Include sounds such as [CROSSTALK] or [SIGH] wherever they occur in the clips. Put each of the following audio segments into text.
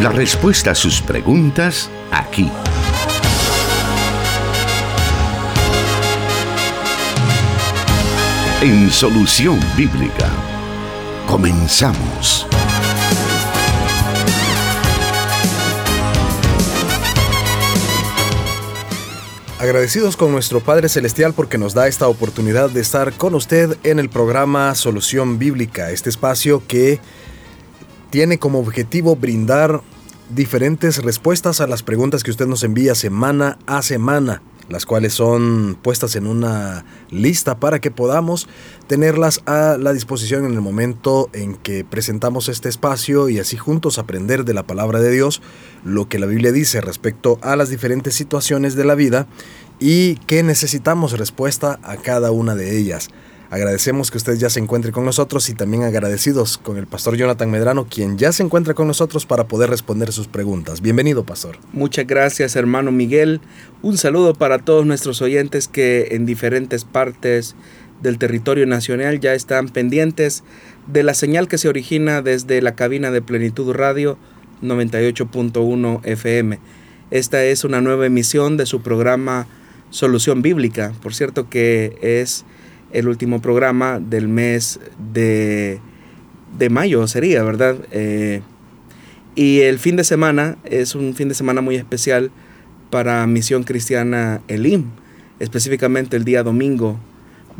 La respuesta a sus preguntas aquí. En Solución Bíblica. Comenzamos. Agradecidos con nuestro Padre Celestial porque nos da esta oportunidad de estar con usted en el programa Solución Bíblica, este espacio que tiene como objetivo brindar diferentes respuestas a las preguntas que usted nos envía semana a semana, las cuales son puestas en una lista para que podamos tenerlas a la disposición en el momento en que presentamos este espacio y así juntos aprender de la palabra de Dios lo que la Biblia dice respecto a las diferentes situaciones de la vida y que necesitamos respuesta a cada una de ellas. Agradecemos que usted ya se encuentre con nosotros y también agradecidos con el pastor Jonathan Medrano, quien ya se encuentra con nosotros para poder responder sus preguntas. Bienvenido, pastor. Muchas gracias, hermano Miguel. Un saludo para todos nuestros oyentes que en diferentes partes del territorio nacional ya están pendientes de la señal que se origina desde la cabina de Plenitud Radio 98.1 FM. Esta es una nueva emisión de su programa Solución Bíblica. Por cierto que es el último programa del mes de, de mayo, sería, ¿verdad? Eh, y el fin de semana es un fin de semana muy especial para Misión Cristiana Elim, específicamente el día domingo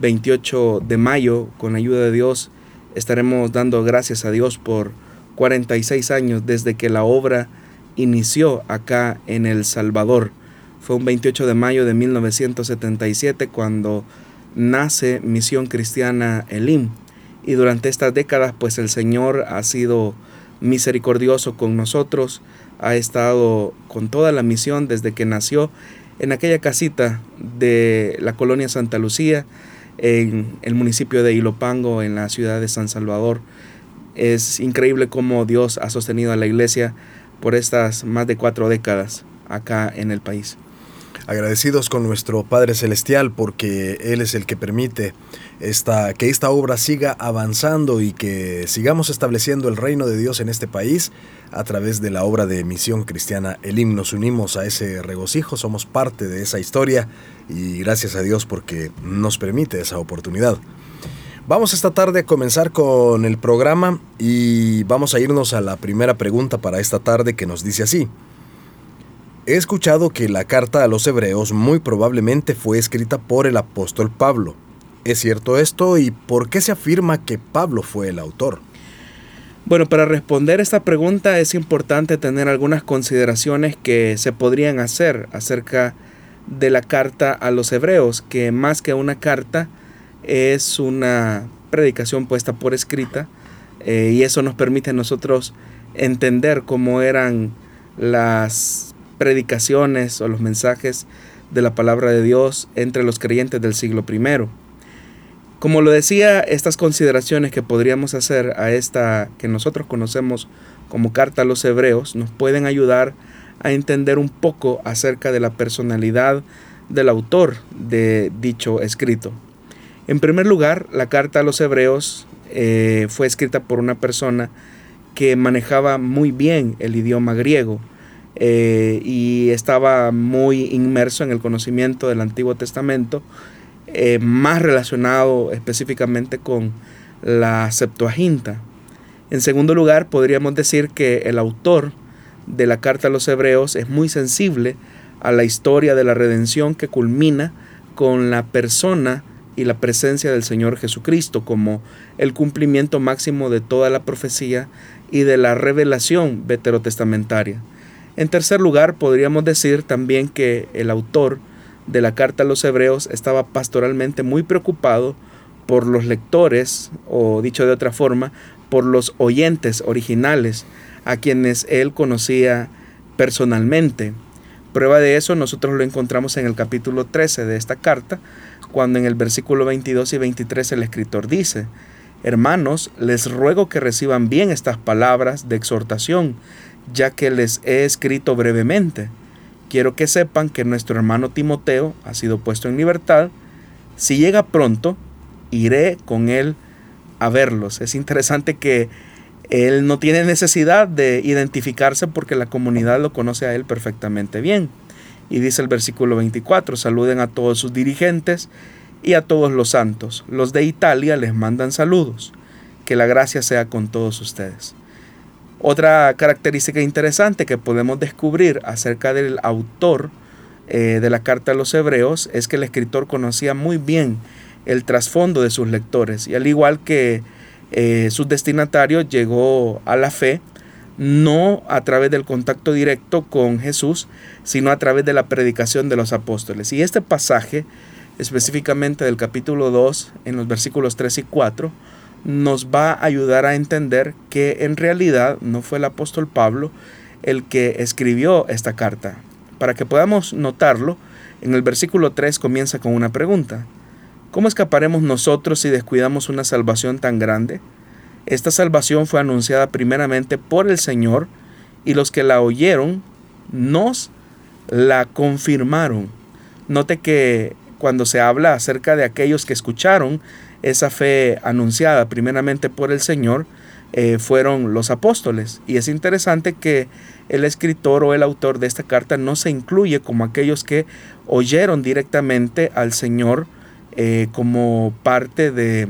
28 de mayo, con ayuda de Dios, estaremos dando gracias a Dios por 46 años desde que la obra inició acá en El Salvador. Fue un 28 de mayo de 1977 cuando nace Misión Cristiana Elim. Y durante estas décadas, pues el Señor ha sido misericordioso con nosotros, ha estado con toda la misión desde que nació en aquella casita de la colonia Santa Lucía, en el municipio de Ilopango, en la ciudad de San Salvador. Es increíble cómo Dios ha sostenido a la iglesia por estas más de cuatro décadas acá en el país agradecidos con nuestro Padre Celestial porque Él es el que permite esta, que esta obra siga avanzando y que sigamos estableciendo el reino de Dios en este país a través de la obra de Misión Cristiana Elim. Nos unimos a ese regocijo, somos parte de esa historia y gracias a Dios porque nos permite esa oportunidad. Vamos esta tarde a comenzar con el programa y vamos a irnos a la primera pregunta para esta tarde que nos dice así. He escuchado que la carta a los hebreos muy probablemente fue escrita por el apóstol Pablo. ¿Es cierto esto y por qué se afirma que Pablo fue el autor? Bueno, para responder esta pregunta es importante tener algunas consideraciones que se podrían hacer acerca de la carta a los hebreos, que más que una carta es una predicación puesta por escrita eh, y eso nos permite a nosotros entender cómo eran las predicaciones o los mensajes de la palabra de Dios entre los creyentes del siglo I. Como lo decía, estas consideraciones que podríamos hacer a esta que nosotros conocemos como carta a los hebreos nos pueden ayudar a entender un poco acerca de la personalidad del autor de dicho escrito. En primer lugar, la carta a los hebreos eh, fue escrita por una persona que manejaba muy bien el idioma griego eh, y estaba muy inmerso en el conocimiento del Antiguo Testamento, eh, más relacionado específicamente con la Septuaginta. En segundo lugar, podríamos decir que el autor de la carta a los hebreos es muy sensible a la historia de la redención que culmina con la persona y la presencia del Señor Jesucristo como el cumplimiento máximo de toda la profecía y de la revelación veterotestamentaria. En tercer lugar, podríamos decir también que el autor de la carta a los hebreos estaba pastoralmente muy preocupado por los lectores, o dicho de otra forma, por los oyentes originales, a quienes él conocía personalmente. Prueba de eso nosotros lo encontramos en el capítulo 13 de esta carta, cuando en el versículo 22 y 23 el escritor dice, Hermanos, les ruego que reciban bien estas palabras de exhortación ya que les he escrito brevemente. Quiero que sepan que nuestro hermano Timoteo ha sido puesto en libertad. Si llega pronto, iré con él a verlos. Es interesante que Él no tiene necesidad de identificarse porque la comunidad lo conoce a él perfectamente bien. Y dice el versículo 24, saluden a todos sus dirigentes y a todos los santos. Los de Italia les mandan saludos. Que la gracia sea con todos ustedes. Otra característica interesante que podemos descubrir acerca del autor eh, de la carta a los hebreos es que el escritor conocía muy bien el trasfondo de sus lectores y al igual que eh, sus destinatarios llegó a la fe no a través del contacto directo con Jesús, sino a través de la predicación de los apóstoles. Y este pasaje, específicamente del capítulo 2, en los versículos 3 y 4, nos va a ayudar a entender que en realidad no fue el apóstol Pablo el que escribió esta carta. Para que podamos notarlo, en el versículo 3 comienza con una pregunta. ¿Cómo escaparemos nosotros si descuidamos una salvación tan grande? Esta salvación fue anunciada primeramente por el Señor y los que la oyeron nos la confirmaron. Note que cuando se habla acerca de aquellos que escucharon esa fe anunciada primeramente por el Señor, eh, fueron los apóstoles. Y es interesante que el escritor o el autor de esta carta no se incluye como aquellos que oyeron directamente al Señor eh, como parte de,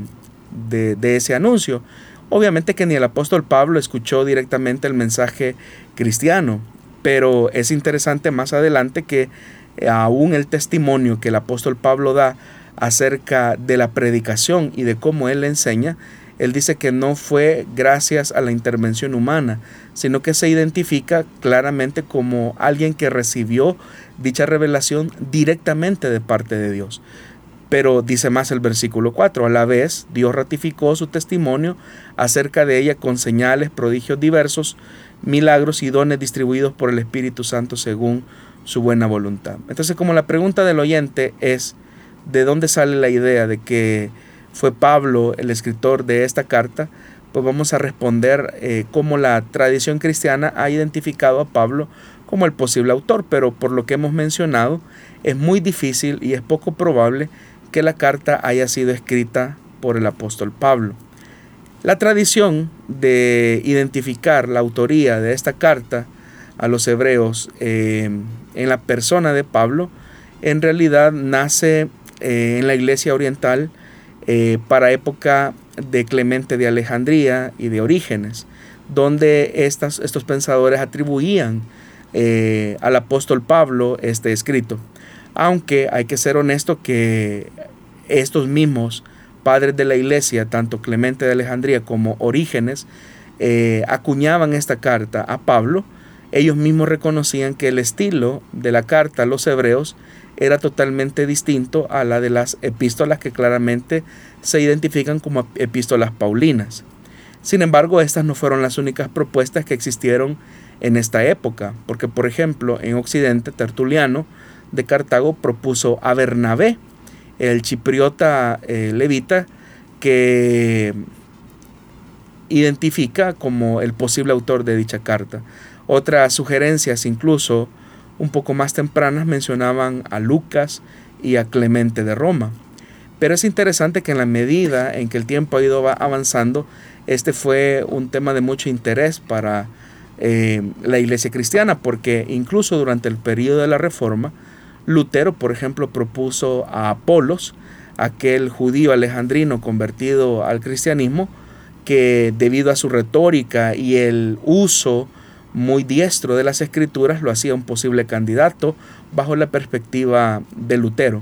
de ese anuncio, Obviamente que ni el apóstol Pablo escuchó directamente el mensaje cristiano, pero es interesante más adelante que eh, aún el testimonio que el apóstol Pablo da acerca de la predicación y de cómo él enseña, él dice que no fue gracias a la intervención humana, sino que se identifica claramente como alguien que recibió dicha revelación directamente de parte de Dios. Pero dice más el versículo 4, a la vez Dios ratificó su testimonio acerca de ella con señales, prodigios diversos, milagros y dones distribuidos por el Espíritu Santo según su buena voluntad. Entonces como la pregunta del oyente es, ¿de dónde sale la idea de que fue Pablo el escritor de esta carta? Pues vamos a responder eh, cómo la tradición cristiana ha identificado a Pablo como el posible autor, pero por lo que hemos mencionado, es muy difícil y es poco probable que la carta haya sido escrita por el apóstol Pablo. La tradición de identificar la autoría de esta carta a los hebreos eh, en la persona de Pablo en realidad nace eh, en la iglesia oriental eh, para época de Clemente de Alejandría y de Orígenes, donde estas, estos pensadores atribuían al apóstol Pablo este escrito. Aunque hay que ser honesto que estos mismos padres de la iglesia, tanto Clemente de Alejandría como Orígenes, eh, acuñaban esta carta a Pablo, ellos mismos reconocían que el estilo de la carta a los hebreos era totalmente distinto a la de las epístolas que claramente se identifican como epístolas paulinas. Sin embargo, estas no fueron las únicas propuestas que existieron en esta época, porque por ejemplo en Occidente Tertuliano de Cartago propuso a Bernabé, el chipriota eh, levita, que identifica como el posible autor de dicha carta. Otras sugerencias, incluso un poco más tempranas, mencionaban a Lucas y a Clemente de Roma. Pero es interesante que en la medida en que el tiempo ha ido avanzando, este fue un tema de mucho interés para eh, la iglesia cristiana, porque incluso durante el periodo de la Reforma, Lutero, por ejemplo, propuso a Apolos, aquel judío alejandrino convertido al cristianismo, que debido a su retórica y el uso muy diestro de las escrituras lo hacía un posible candidato bajo la perspectiva de Lutero.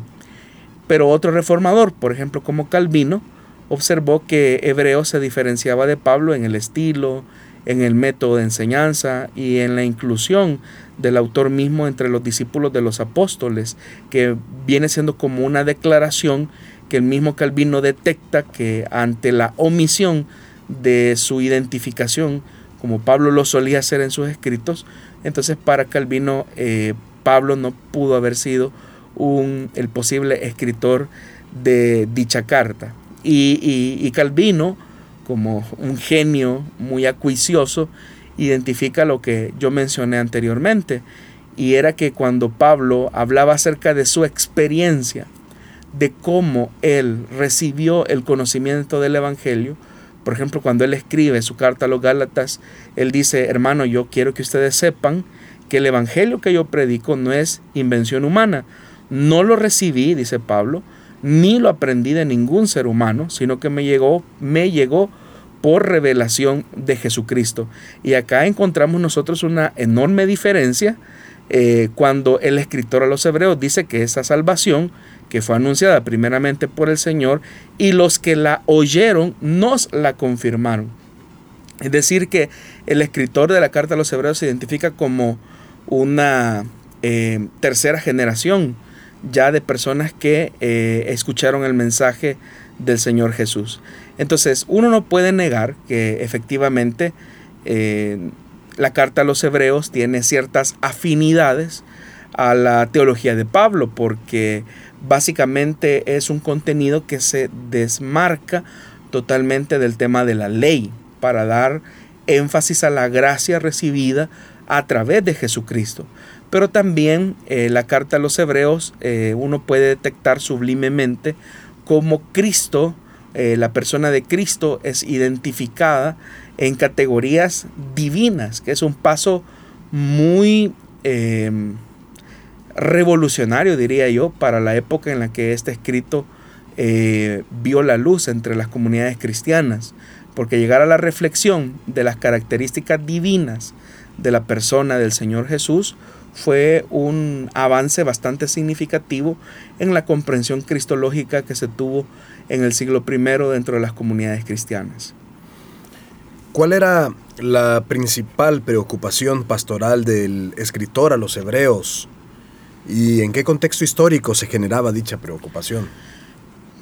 Pero otro reformador, por ejemplo como Calvino, observó que Hebreo se diferenciaba de Pablo en el estilo, en el método de enseñanza y en la inclusión del autor mismo entre los discípulos de los apóstoles, que viene siendo como una declaración que el mismo Calvino detecta que ante la omisión de su identificación, como Pablo lo solía hacer en sus escritos, entonces para Calvino eh, Pablo no pudo haber sido un, el posible escritor de dicha carta. Y, y Calvino como un genio muy acuicioso, identifica lo que yo mencioné anteriormente, y era que cuando Pablo hablaba acerca de su experiencia, de cómo él recibió el conocimiento del Evangelio, Por ejemplo, cuando él escribe su carta a los Gálatas, él dice, hermano, yo quiero que ustedes sepan que el Evangelio que yo predico no es invención humana. No lo recibí, dice Pablo, ni lo aprendí de ningún ser humano, sino que me llegó, me llegó por revelación de Jesucristo. Y acá encontramos nosotros una enorme diferencia eh, cuando el escritor a los hebreos dice que esa salvación que fue anunciada primeramente por el Señor y los que la oyeron nos la confirmaron. Es decir, que el escritor de la carta a los hebreos se identifica como una eh, tercera generación ya de personas que eh, escucharon el mensaje del Señor Jesús. Entonces, uno no puede negar que efectivamente eh, la carta a los hebreos tiene ciertas afinidades a la teología de Pablo, porque básicamente es un contenido que se desmarca totalmente del tema de la ley, para dar énfasis a la gracia recibida a través de Jesucristo. Pero también eh, la carta a los hebreos eh, uno puede detectar sublimemente cómo Cristo, eh, la persona de Cristo es identificada en categorías divinas, que es un paso muy revolucionario, diría yo, para la época en la que este escrito vio la luz entre las comunidades cristianas, porque llegar a la reflexión de las características divinas de la persona del Señor Jesús fue un avance bastante significativo en la comprensión cristológica que se tuvo en el siglo I dentro de las comunidades cristianas. ¿Cuál era la principal preocupación pastoral del escritor a los hebreos? ¿Y en qué contexto histórico se generaba dicha preocupación?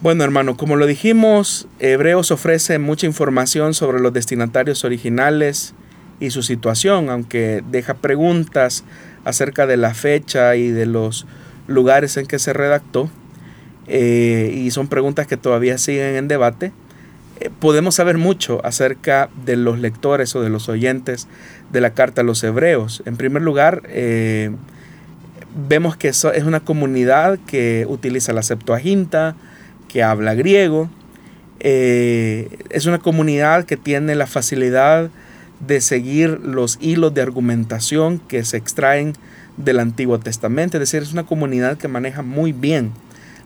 Bueno, hermano, como lo dijimos, Hebreos ofrece mucha información sobre los destinatarios originales, y su situación, aunque deja preguntas acerca de la fecha y de los lugares en que se redactó, eh, y son preguntas que todavía siguen en debate, eh, podemos saber mucho acerca de los lectores o de los oyentes de la carta a los hebreos. En primer lugar, eh, vemos que es una comunidad que utiliza la Septuaginta, que habla griego, es una comunidad que tiene la facilidad de seguir los hilos de argumentación que se extraen del Antiguo Testamento. Es decir, es una comunidad que maneja muy bien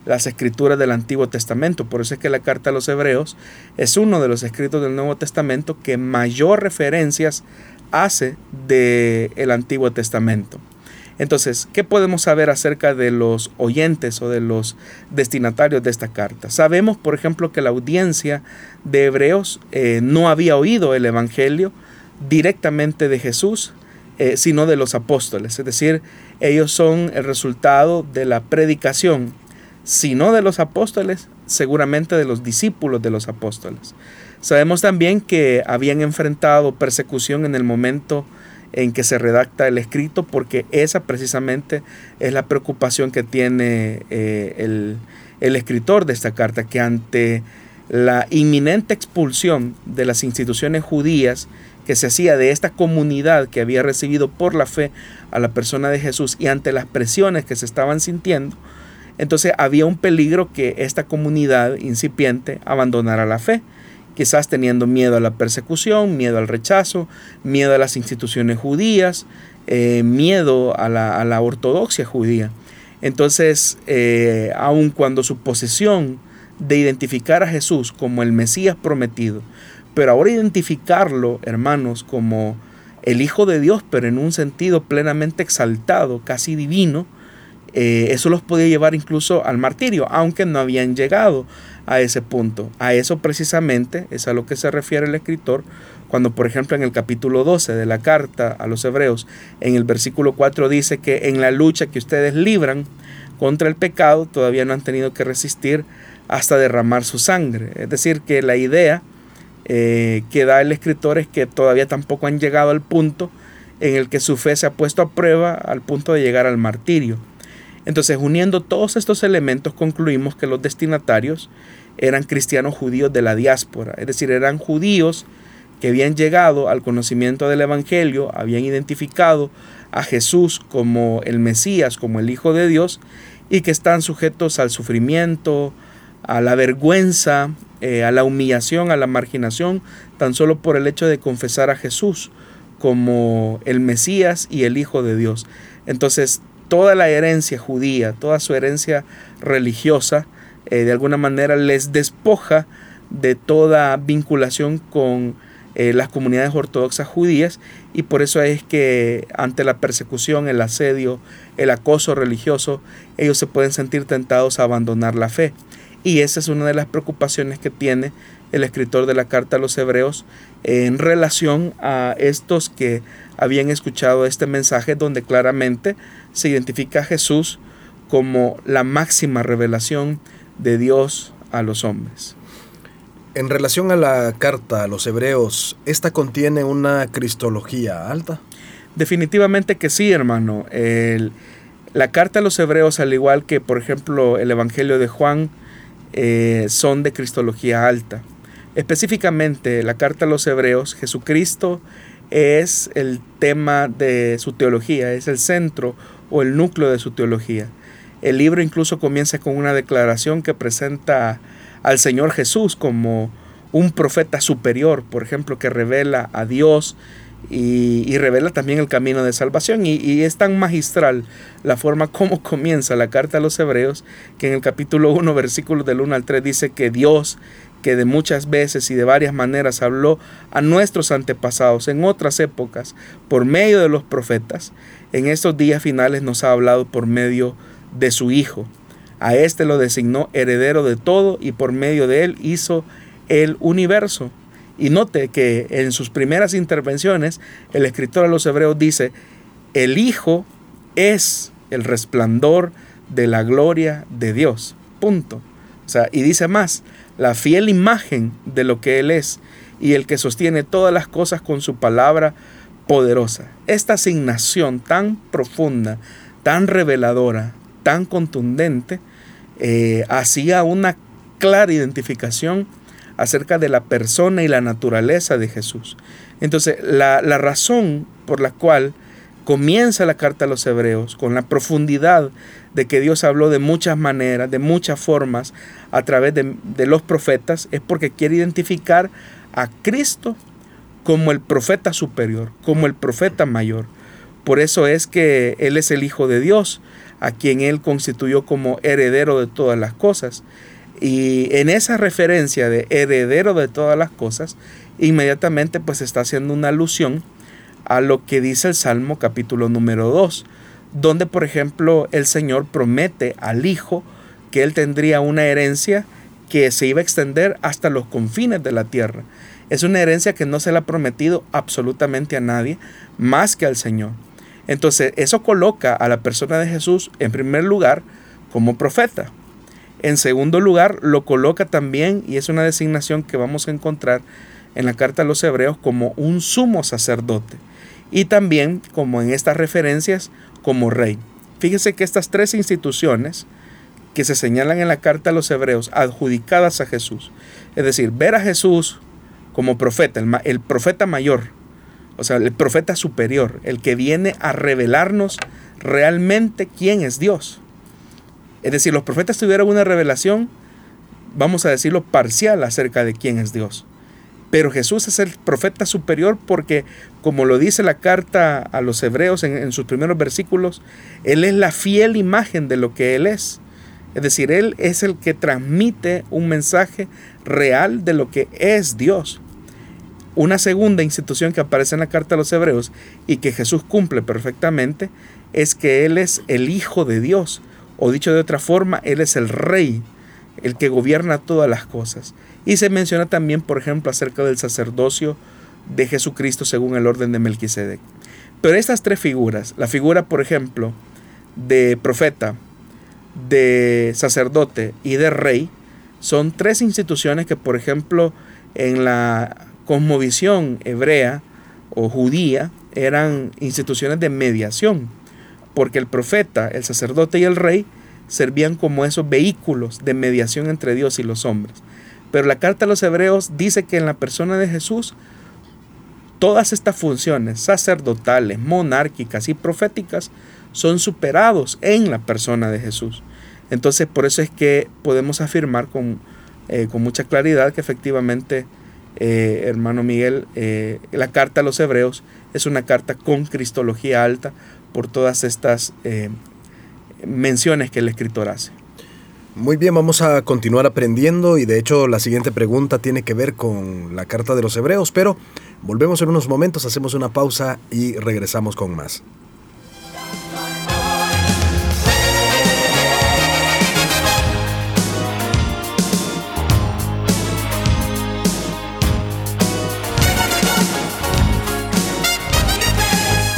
las escrituras del Antiguo Testamento. Por eso es que la carta a los hebreos es uno de los escritos del Nuevo Testamento que mayor referencias hace del el Antiguo Testamento. Entonces, ¿qué podemos saber acerca de los oyentes o de los destinatarios de esta carta? Sabemos, por ejemplo, que la audiencia de Hebreos eh, no había oído el Evangelio directamente de Jesús, eh, sino de los apóstoles. Es decir, ellos son el resultado de la predicación, si no de los apóstoles, seguramente de los discípulos de los apóstoles. Sabemos también que habían enfrentado persecución en el momento en que se redacta el escrito, porque esa precisamente es la preocupación que tiene eh, el, el escritor de esta carta, que ante la inminente expulsión de las instituciones judías que se hacía de esta comunidad que había recibido por la fe a la persona de Jesús y ante las presiones que se estaban sintiendo, entonces había un peligro que esta comunidad incipiente abandonara la fe, quizás teniendo miedo a la persecución, miedo al rechazo, miedo a las instituciones judías, eh, miedo a la, ortodoxia judía. Entonces, eh, aun cuando su posesión de identificar a Jesús como el Mesías prometido pero ahora identificarlo, hermanos, como el Hijo de Dios, pero en un sentido plenamente exaltado, casi divino, eh, eso los podía llevar incluso al martirio, aunque no habían llegado a ese punto. A eso precisamente es a lo que se refiere el escritor cuando, por ejemplo, en el capítulo 12 de la carta a los hebreos, en el versículo 4 dice que en la lucha que ustedes libran contra el pecado, todavía no han tenido que resistir hasta derramar su sangre. Es decir, que la idea eh, que da el escritor es que todavía tampoco han llegado al punto en el que su fe se ha puesto a prueba al punto de llegar al martirio. Entonces, uniendo todos estos elementos, concluimos que los destinatarios eran cristianos judíos de la diáspora, es decir, eran judíos que habían llegado al conocimiento del Evangelio, habían identificado a Jesús como el Mesías, como el Hijo de Dios, y que están sujetos al sufrimiento, a la vergüenza, eh, a la humillación, a la marginación, tan solo por el hecho de confesar a Jesús como el Mesías y el Hijo de Dios. Entonces, toda la herencia judía, toda su herencia religiosa, eh, de alguna manera les despoja de toda vinculación con eh, las comunidades ortodoxas judías y por eso es que ante la persecución, el asedio, el acoso religioso, ellos se pueden sentir tentados a abandonar la fe. Y esa es una de las preocupaciones que tiene el escritor de la carta a los hebreos en relación a estos que habían escuchado este mensaje donde claramente se identifica a Jesús como la máxima revelación de Dios a los hombres. En relación a la carta a los hebreos, ¿esta contiene una cristología alta? Definitivamente que sí, hermano. la carta a los hebreos, al igual que por ejemplo el Evangelio de Juan, eh, son de cristología alta. Específicamente, la carta a los hebreos, Jesucristo es el tema de su teología, es el centro o el núcleo de su teología. El libro incluso comienza con una declaración que presenta al Señor Jesús como un profeta superior, por ejemplo, que revela a Dios y, revela también el camino de salvación. Y, es tan magistral la forma [LAUGHS] como comienza la carta a los hebreos, que en el capítulo 1, versículos del 1 al 3 dice que Dios, que de muchas veces y de varias maneras habló a nuestros antepasados en otras épocas por medio de los profetas, en estos días finales nos ha hablado por medio de su Hijo a éste lo designó heredero de todo y por medio de él hizo el universo. Y note que en sus primeras intervenciones el escritor a los hebreos dice, el Hijo es el resplandor de la gloria de Dios. Punto. O sea, y dice más, la fiel imagen de lo que Él es y el que sostiene todas las cosas con su palabra poderosa. Esta asignación tan profunda, tan reveladora, tan contundente, eh, hacía una clara identificación acerca de la persona y la naturaleza de Jesús. Entonces, la, razón por la cual comienza la carta a los hebreos con la profundidad de que Dios habló de muchas maneras, de muchas formas, a través de, de los profetas, es porque quiere identificar a Cristo como el profeta superior, como el profeta mayor. Por eso es que Él es el Hijo de Dios, a quien Él constituyó como heredero de todas las cosas. Y en esa referencia de heredero de todas las cosas, inmediatamente pues está haciendo una alusión a lo que dice el Salmo capítulo número 2, donde por ejemplo el Señor promete al Hijo que Él tendría una herencia que se iba a extender hasta los confines de la tierra. Es una herencia que no se le ha prometido absolutamente a nadie más que al Señor. Entonces, eso coloca a la persona de Jesús en primer lugar como profeta. En segundo lugar, lo coloca también, y es una designación que vamos a encontrar en la carta a los hebreos, como un sumo sacerdote. Y también, como en estas referencias, como rey. Fíjese que estas tres instituciones que se señalan en la carta a los hebreos, adjudicadas a Jesús, es decir, ver a Jesús como profeta, el, profeta mayor, o sea, el profeta superior, el que viene a revelarnos realmente quién es Dios. Es decir, los profetas tuvieron una revelación, vamos a decirlo, parcial acerca de quién es Dios. Pero Jesús es el profeta superior porque, como lo dice la carta a los hebreos en, sus primeros versículos, Él es la fiel imagen de lo que Él es. Es decir, Él es el que transmite un mensaje real de lo que es Dios. Una segunda institución que aparece en la carta a los hebreos y que Jesús cumple perfectamente es que Él es el Hijo de Dios, o dicho de otra forma, Él es el Rey, el que gobierna todas las cosas. Y se menciona también, por ejemplo, acerca del sacerdocio de Jesucristo según el orden de Melquisedec. Pero estas tres figuras, la figura, por ejemplo, de profeta, de sacerdote y de rey, son tres instituciones que, por ejemplo, en la cosmovisión hebrea o judía eran instituciones de mediación, porque el profeta, el sacerdote y el rey servían como esos vehículos de mediación entre Dios y los hombres. Pero la carta a los hebreos dice que en la persona de Jesús todas estas funciones sacerdotales, monárquicas y proféticas son superados en la persona de Jesús. Entonces por eso es que podemos afirmar con eh, con mucha claridad que efectivamente, eh, hermano Miguel, la carta a los hebreos es una carta con cristología alta por todas estas menciones que el escritor hace. Muy bien, vamos a continuar aprendiendo y de hecho la siguiente pregunta tiene que ver con la carta de los hebreos, pero volvemos en unos momentos, hacemos una pausa y regresamos con más.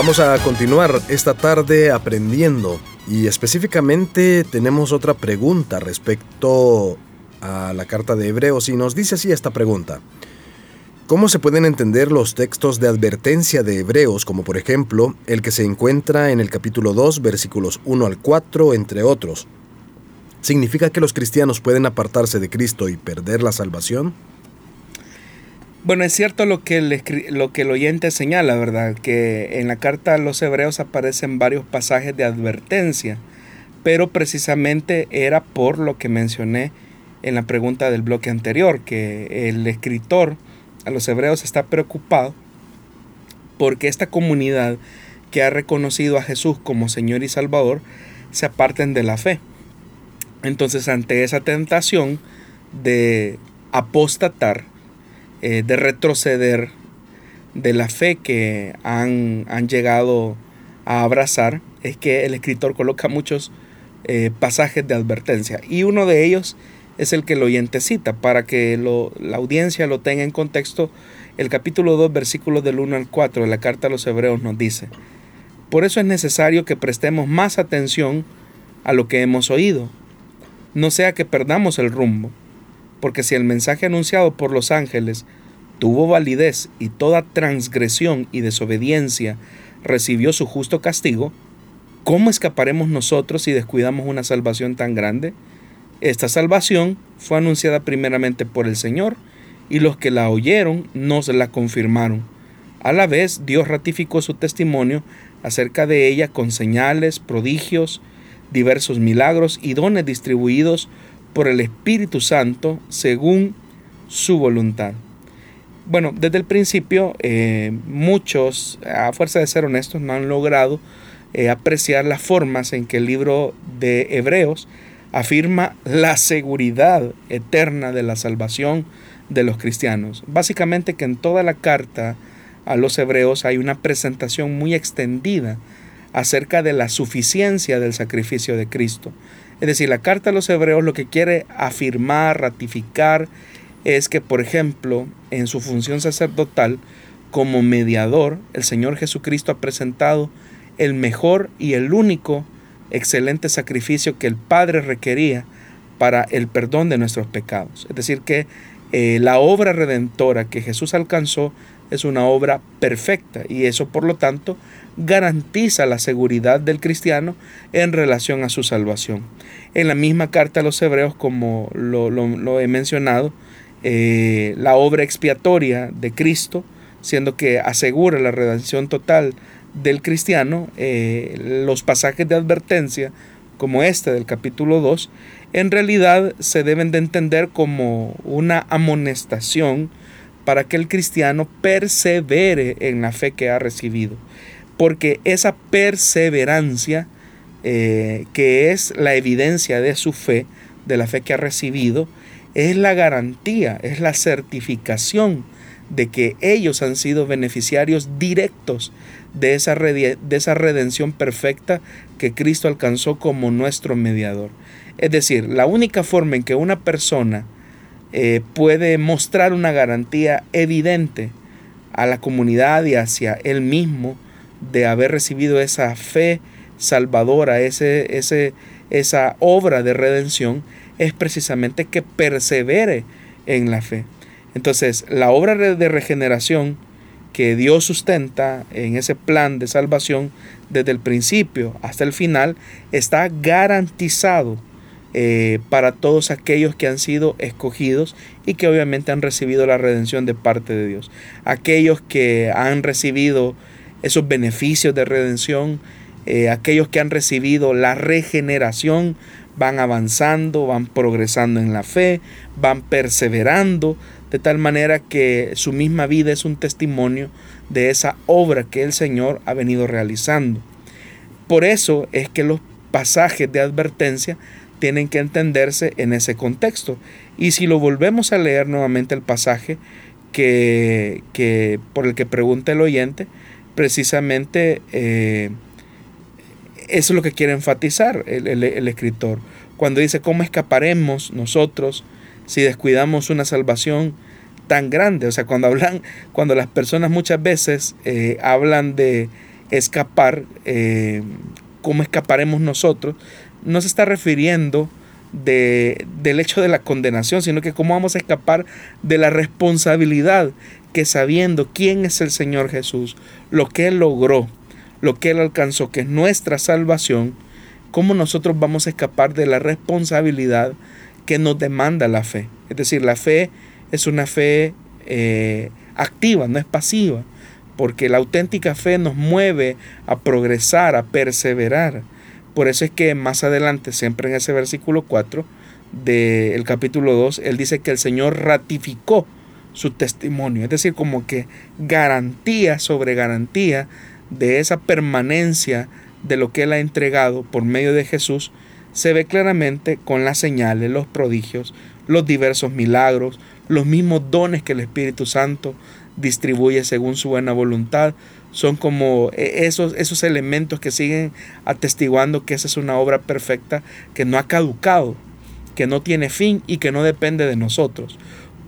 Vamos a continuar esta tarde aprendiendo y específicamente tenemos otra pregunta respecto a la carta de Hebreos y nos dice así esta pregunta. ¿Cómo se pueden entender los textos de advertencia de Hebreos, como por ejemplo el que se encuentra en el capítulo 2, versículos 1 al 4, entre otros? ¿Significa que los cristianos pueden apartarse de Cristo y perder la salvación? Bueno, es cierto lo que, el, lo que el oyente señala, ¿verdad? Que en la carta a los hebreos aparecen varios pasajes de advertencia, pero precisamente era por lo que mencioné en la pregunta del bloque anterior, que el escritor a los hebreos está preocupado porque esta comunidad que ha reconocido a Jesús como Señor y Salvador se aparten de la fe. Entonces, ante esa tentación de apostatar, eh, de retroceder de la fe que han, han, llegado a abrazar es que el escritor coloca muchos eh, pasajes de advertencia y uno de ellos es el que el oyente cita para que la audiencia lo tenga en contexto. El capítulo 2, versículos del 1 al 4 de la carta a los hebreos nos dice, por eso es necesario que prestemos más atención a lo que hemos oído, no sea que perdamos el rumbo porque si el mensaje anunciado por los ángeles tuvo validez y toda transgresión y desobediencia recibió su justo castigo, ¿cómo escaparemos nosotros si descuidamos una salvación tan grande? Esta salvación fue anunciada primeramente por el Señor y los que la oyeron nos la confirmaron. A la vez Dios ratificó su testimonio acerca de ella con señales, prodigios, diversos milagros y dones distribuidos por el Espíritu Santo según su voluntad. Bueno, desde el principio eh, muchos, a fuerza de ser honestos, no han logrado eh, apreciar las formas en que el libro de Hebreos afirma la seguridad eterna de la salvación de los cristianos. Básicamente que en toda la carta a los hebreos hay una presentación muy extendida acerca de la suficiencia del sacrificio de Cristo. Es decir, la carta a los hebreos lo que quiere afirmar, ratificar, es que, por ejemplo, en su función sacerdotal, como mediador, el Señor Jesucristo ha presentado el mejor y el único excelente sacrificio que el Padre requería para el perdón de nuestros pecados. Es decir, que eh, la obra redentora que Jesús alcanzó es una obra perfecta y eso por lo tanto garantiza la seguridad del cristiano en relación a su salvación. En la misma carta a los hebreos, como lo, he mencionado, eh, la obra expiatoria de Cristo, siendo que asegura la redención total del cristiano, eh, los pasajes de advertencia, como este del capítulo 2, en realidad se deben de entender como una amonestación para que el cristiano persevere en la fe que ha recibido. Porque esa perseverancia, eh, que es la evidencia de su fe, de la fe que ha recibido, es la garantía, es la certificación de que ellos han sido beneficiarios directos de esa, de esa redención perfecta que Cristo alcanzó como nuestro mediador. Es decir, la única forma en que una persona eh, puede mostrar una garantía evidente a la comunidad y hacia él mismo de haber recibido esa fe salvadora, ese, ese, esa obra de redención, es precisamente que persevere en la fe. Entonces, la obra de regeneración que Dios sustenta en ese plan de salvación desde el principio hasta el final está garantizado eh, para todos aquellos que han sido escogidos y que obviamente han recibido la redención de parte de Dios. Aquellos que han recibido esos beneficios de redención, eh, aquellos que han recibido la regeneración, van avanzando, van progresando en la fe, van perseverando, de tal manera que su misma vida es un testimonio de esa obra que el Señor ha venido realizando. Por eso es que los pasajes de advertencia tienen que entenderse en ese contexto. Y si lo volvemos a leer nuevamente el pasaje que, que por el que pregunta el oyente, precisamente eh, eso es lo que quiere enfatizar el, el escritor. Cuando dice, ¿cómo escaparemos nosotros si descuidamos una salvación tan grande. O sea, cuando hablan, cuando las personas muchas veces eh, hablan de escapar, eh, ¿cómo escaparemos nosotros? No se está refiriendo de, del hecho de la condenación, sino que cómo vamos a escapar de la responsabilidad que sabiendo quién es el Señor Jesús, lo que Él logró, lo que Él alcanzó, que es nuestra salvación, cómo nosotros vamos a escapar de la responsabilidad que nos demanda la fe. Es decir, la fe es una fe eh, activa, no es pasiva, porque la auténtica fe nos mueve a progresar, a perseverar. Por eso es que más adelante, siempre en ese versículo 4 del capítulo 2, él dice que el Señor ratificó su testimonio, es decir, como que garantía sobre garantía de esa permanencia de lo que él ha entregado por medio de Jesús se ve claramente con las señales, los prodigios, los diversos milagros, los mismos dones que el Espíritu Santo distribuye según su buena voluntad. Son como e, esos, esos elementos que siguen atestiguando que esa es una obra perfecta que no ha caducado, que no tiene fin y que no depende de nosotros.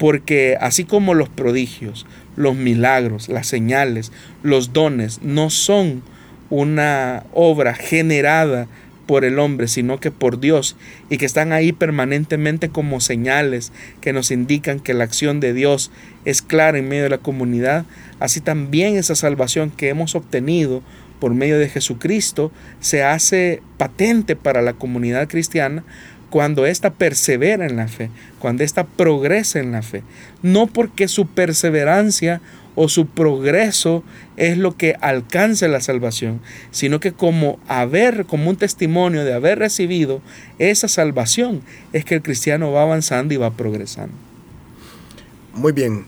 Porque así como los prodigios, los milagros, las señales, los dones no son una obra generada por el hombre, sino que por Dios, y que están ahí permanentemente como señales que nos indican que la acción de Dios es clara en medio de la comunidad, así también esa salvación que hemos obtenido por medio de Jesucristo se hace patente para la comunidad cristiana cuando ésta persevera en la fe, cuando ésta progresa en la fe, no porque su perseverancia o su progreso es lo que alcance la salvación, sino que como haber, como un testimonio de haber recibido esa salvación, es que el cristiano va avanzando y va progresando. Muy bien.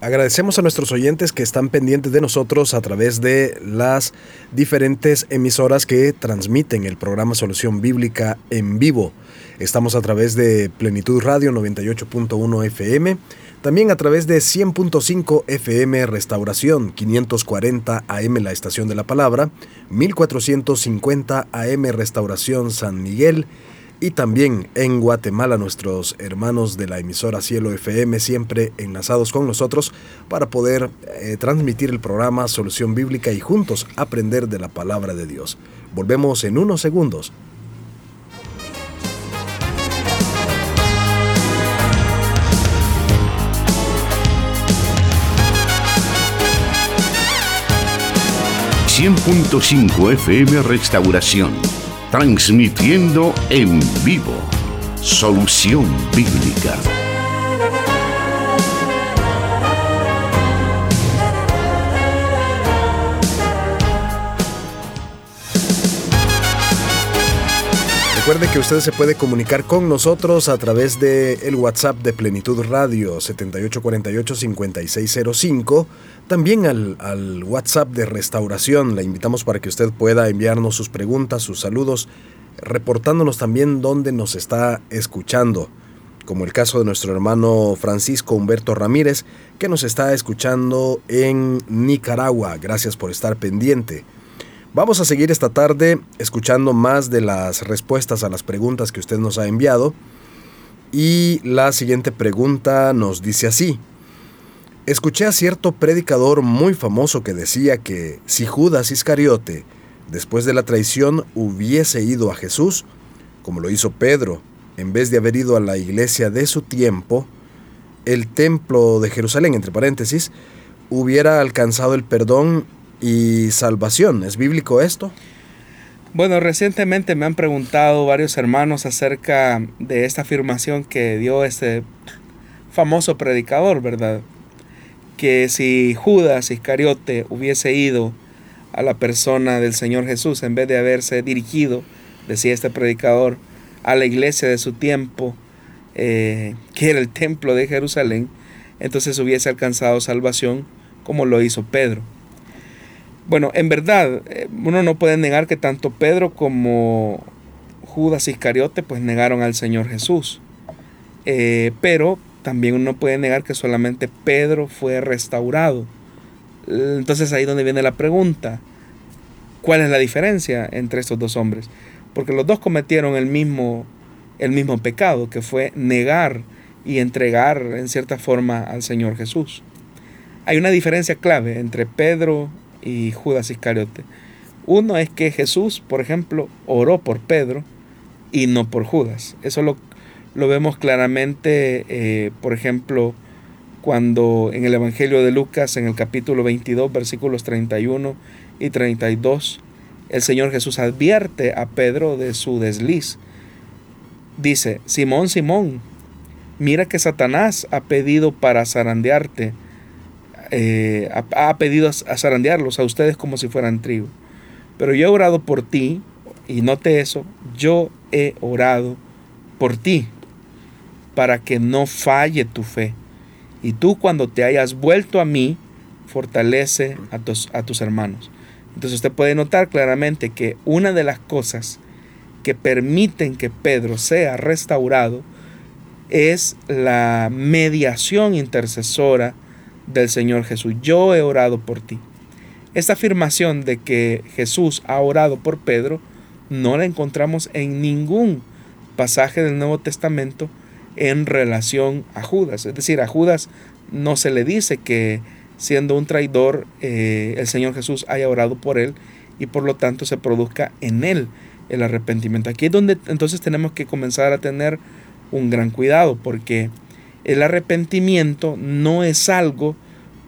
Agradecemos a nuestros oyentes que están pendientes de nosotros a través de las diferentes emisoras que transmiten el programa Solución Bíblica en vivo. Estamos a través de Plenitud Radio 98.1 FM también a través de 100.5 FM Restauración, 540 AM La Estación de la Palabra, 1450 AM Restauración San Miguel y también en Guatemala nuestros hermanos de la emisora Cielo FM siempre enlazados con nosotros para poder eh, transmitir el programa Solución Bíblica y juntos aprender de la palabra de Dios. Volvemos en unos segundos. 100.5 FM Restauración, transmitiendo en vivo. Solución Bíblica. Recuerde que usted se puede comunicar con nosotros a través de el WhatsApp de Plenitud Radio 7848-5605 también al, WhatsApp de restauración. Le invitamos para que usted pueda enviarnos sus preguntas, sus saludos, reportándonos también dónde nos está escuchando, como el caso de nuestro hermano Francisco Humberto Ramírez, que nos está escuchando en Nicaragua. Gracias por estar pendiente. Vamos a seguir esta tarde escuchando más de las respuestas a las preguntas que usted nos ha enviado. Y la siguiente pregunta nos dice así. Escuché a cierto predicador muy famoso que decía que si Judas Iscariote, después de la traición, hubiese ido a Jesús, como lo hizo Pedro, en vez de haber ido a la iglesia de su tiempo, el templo de Jerusalén, entre paréntesis, hubiera alcanzado el perdón y salvación. ¿Es bíblico esto? Bueno, recientemente me han preguntado varios hermanos acerca de esta afirmación que dio este famoso predicador, ¿verdad? Que si Judas Iscariote hubiese ido a la persona del Señor Jesús en vez de haberse dirigido, decía este predicador, a la iglesia de su tiempo, eh, que era el templo de Jerusalén, entonces hubiese alcanzado salvación como lo hizo Pedro. Bueno, en verdad, eh, uno no puede negar que tanto Pedro como Judas Iscariote pues negaron al Señor Jesús. Eh, pero también uno puede negar que solamente Pedro fue restaurado. Entonces ahí donde viene la pregunta. ¿Cuál es la diferencia entre estos dos hombres? Porque los dos cometieron el mismo, el mismo pecado, que fue negar y entregar en cierta forma al Señor Jesús. Hay una diferencia clave entre Pedro y Judas Iscariote. Uno es que Jesús, por ejemplo, oró por Pedro y no por Judas. Eso lo, lo vemos claramente, eh, por ejemplo, cuando en el Evangelio de Lucas, en el capítulo 22, versículos 31 y 32, el Señor Jesús advierte a Pedro de su desliz. Dice, Simón, Simón, mira que Satanás ha pedido para zarandearte eh, ha, pedido a zarandearlos a ustedes como si fueran trigo. Pero yo he orado por ti, y note eso, yo he orado por ti, para que no falle tu fe. Y tú cuando te hayas vuelto a mí, fortalece a tus, a tus hermanos. Entonces usted puede notar claramente que una de las cosas que permiten que Pedro sea restaurado es la mediación intercesora del Señor Jesús. Yo he orado por ti. Esta afirmación de que Jesús ha orado por Pedro no la encontramos en ningún pasaje del Nuevo Testamento en relación a Judas. Es decir, a Judas no se le dice que siendo un traidor eh, el Señor Jesús haya orado por él y por lo tanto se produzca en él el arrepentimiento. Aquí es donde entonces tenemos que comenzar a tener un gran cuidado porque el arrepentimiento no es algo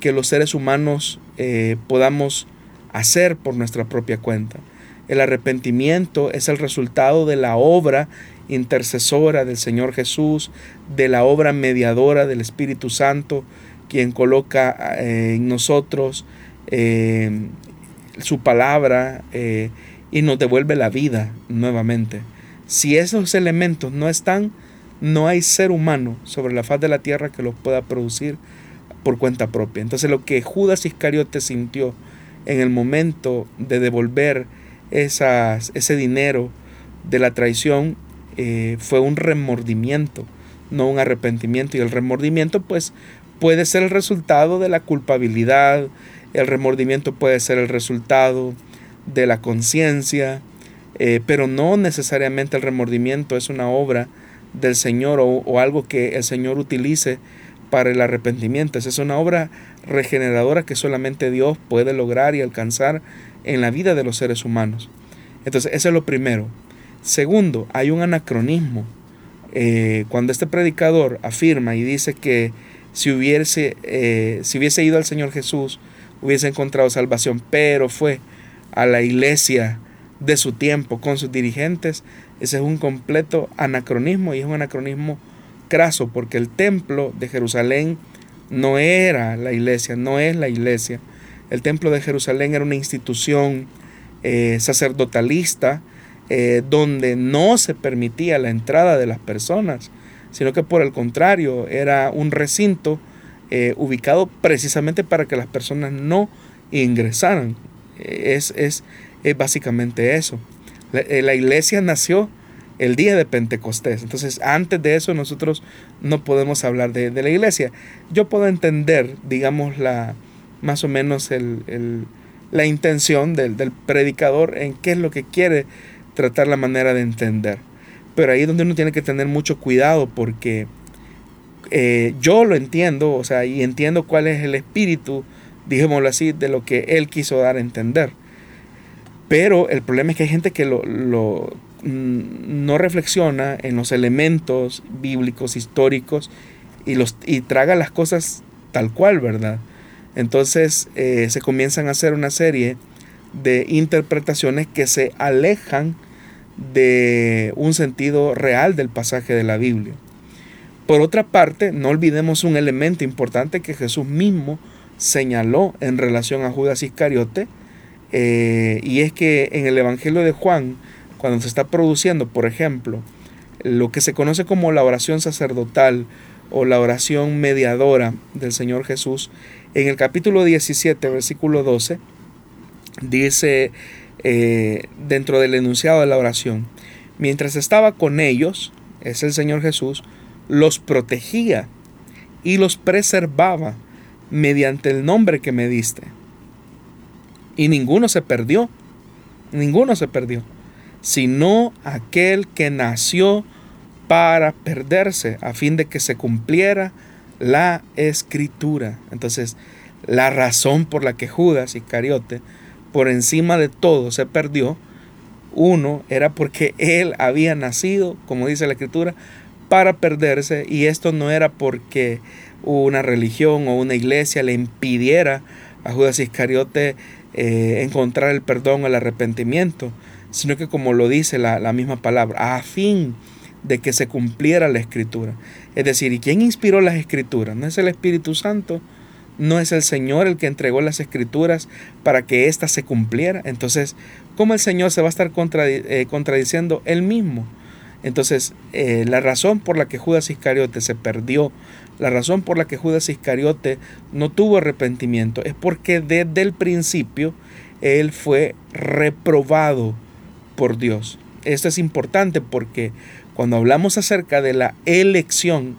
que los seres humanos eh, podamos hacer por nuestra propia cuenta. El arrepentimiento es el resultado de la obra intercesora del Señor Jesús, de la obra mediadora del Espíritu Santo, quien coloca eh, en nosotros eh, su palabra y nos devuelve la vida nuevamente. Si esos elementos no están, no hay ser humano sobre la faz de la tierra que los pueda producir por cuenta propia. Entonces lo que Judas Iscariote sintió en el momento de devolver esas, ese dinero de la traición eh, fue un remordimiento, no un arrepentimiento. Y el remordimiento pues puede ser el resultado de la culpabilidad, el remordimiento puede ser el resultado de la conciencia, eh, pero no necesariamente el remordimiento es una obra del Señor o, algo que el Señor utilice para el arrepentimiento. Esa es una obra regeneradora que solamente Dios puede lograr y alcanzar en la vida de los seres humanos. Entonces, eso es lo primero. Segundo, hay un anacronismo. Eh, cuando este predicador afirma y dice que si hubiese, eh, si hubiese ido al Señor Jesús, hubiese encontrado salvación, pero fue a la iglesia de su tiempo con sus dirigentes, ese es un completo anacronismo y es un anacronismo craso porque el templo de Jerusalén no era la iglesia, no es la iglesia. El templo de Jerusalén era una institución eh, sacerdotalista eh, donde no se permitía la entrada de las personas, sino que por el contrario era un recinto eh, ubicado precisamente para que las personas no ingresaran. Es, es, es básicamente eso. Eh, la, iglesia nació el día de Pentecostés. Entonces, antes de eso nosotros no podemos hablar de, la iglesia. Yo puedo entender, digamos, la, más o menos el, la intención del, predicador en qué es lo que quiere tratar la manera de entender. Pero ahí es donde uno tiene que tener mucho cuidado porque eh, yo lo entiendo, o sea, y entiendo cuál es el espíritu, dijémoslo así, de lo que él quiso dar a entender. Pero el problema es que hay gente que lo, mm, no reflexiona en los elementos bíblicos, históricos y, los, y traga las cosas tal cual, ¿verdad? Entonces eh, se comienzan a hacer una serie de interpretaciones que se alejan de un sentido real del pasaje de la Biblia. Por otra parte, no olvidemos un elemento importante que Jesús mismo señaló en relación a Judas Iscariote, eh, y es que en el Evangelio de Juan, cuando se está produciendo, por ejemplo, lo que se conoce como la oración sacerdotal o la oración mediadora del Señor Jesús, en el capítulo 17, versículo 12, dice eh, dentro del enunciado de la oración, mientras estaba con ellos, es el Señor Jesús, los protegía y los preservaba mediante el nombre que me diste. Y ninguno se perdió, ninguno se perdió, sino aquel que nació para perderse, a fin de que se cumpliera la escritura. Entonces, la razón por la que Judas Iscariote, por encima de todo, se perdió, uno era porque él había nacido, como dice la escritura, para perderse, y esto no era porque una religión o una iglesia le impidiera a Judas Iscariote eh, encontrar el perdón o el arrepentimiento, sino que como lo dice la, la misma palabra, a fin de que se cumpliera la escritura. Es decir, ¿y quién inspiró las escrituras? ¿No es el Espíritu Santo? ¿No es el Señor el que entregó las escrituras para que ésta se cumpliera? Entonces, ¿cómo el Señor se va a estar eh, contradiciendo él mismo? Entonces, eh, la razón por la que Judas Iscariote se perdió, la razón por la que Judas Iscariote no tuvo arrepentimiento, es porque desde el principio él fue reprobado por Dios. Esto es importante porque cuando hablamos acerca de la elección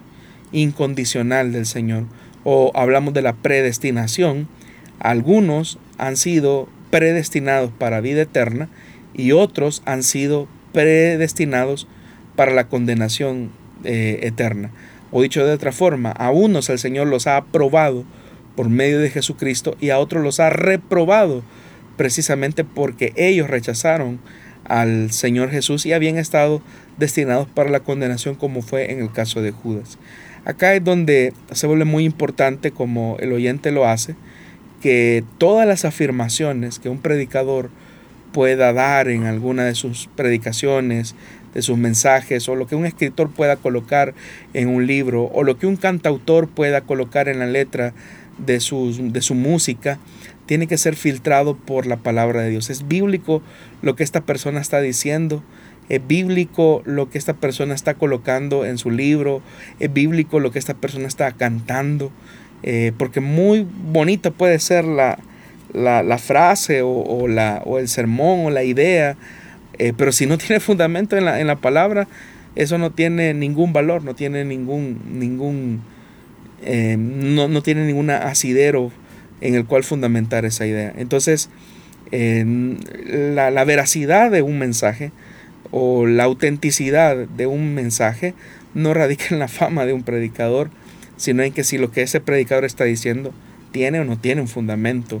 incondicional del Señor o hablamos de la predestinación, algunos han sido predestinados para vida eterna y otros han sido predestinados para la condenación eh, eterna. O dicho de otra forma, a unos el Señor los ha aprobado por medio de Jesucristo y a otros los ha reprobado precisamente porque ellos rechazaron al Señor Jesús y habían estado destinados para la condenación como fue en el caso de Judas. Acá es donde se vuelve muy importante, como el oyente lo hace, que todas las afirmaciones que un predicador pueda dar en alguna de sus predicaciones, de sus mensajes o lo que un escritor pueda colocar en un libro o lo que un cantautor pueda colocar en la letra de de su música, tiene que ser filtrado por la palabra de Dios. Es bíblico lo que esta persona está diciendo, es bíblico lo que esta persona está colocando en su libro, es bíblico lo que esta persona está cantando, eh, porque muy bonita puede ser la, la, frase o, la, o el sermón o la idea, eh, pero si no [LAUGHS] tiene fundamento en la, en la palabra, eso no tiene ningún valor, no tiene ningún, ningún, eh, no, no, tiene ningún asidero en el cual fundamentar esa idea. Entonces, la, la, veracidad de un mensaje o la autenticidad de un mensaje no radica en la fama de un predicador, sino en que si lo que ese predicador está diciendo tiene o no tiene un fundamento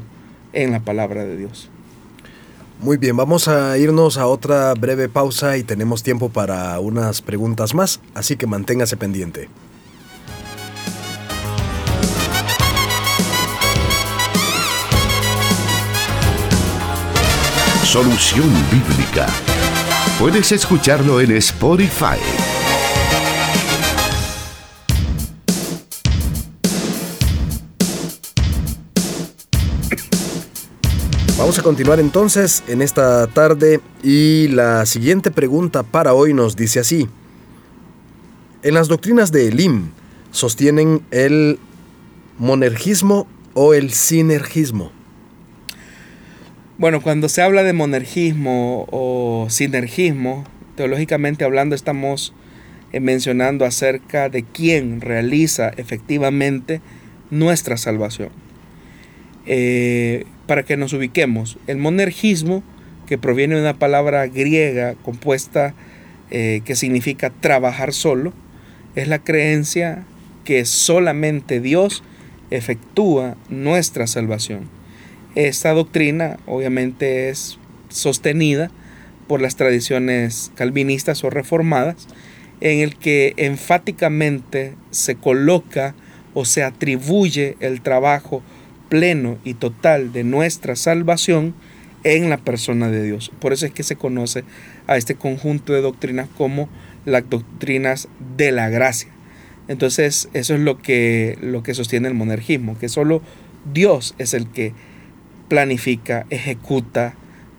en la palabra de Dios. Muy bien, vamos a irnos a otra breve pausa y tenemos tiempo para unas preguntas más, así que manténgase pendiente. Solución Bíblica. Puedes escucharlo en Spotify. Vamos a continuar entonces en esta tarde y la siguiente pregunta para hoy nos dice así. En las doctrinas de Elim sostienen el monergismo o el sinergismo. Bueno, cuando se habla de monergismo o sinergismo, teológicamente hablando estamos eh, mencionando acerca de quién realiza efectivamente nuestra salvación. Eh, para que nos ubiquemos. El monergismo, que proviene de una palabra griega compuesta eh, que significa trabajar solo, es la creencia que solamente Dios efectúa nuestra salvación. Esta doctrina obviamente es sostenida por las tradiciones calvinistas o reformadas en el que enfáticamente se coloca o se atribuye el trabajo pleno y total de nuestra salvación en la persona de Dios. Por eso es que se conoce a este conjunto de doctrinas como las doctrinas de la gracia. Entonces, eso es lo que, lo que sostiene el monergismo, que solo Dios es el que planifica, ejecuta,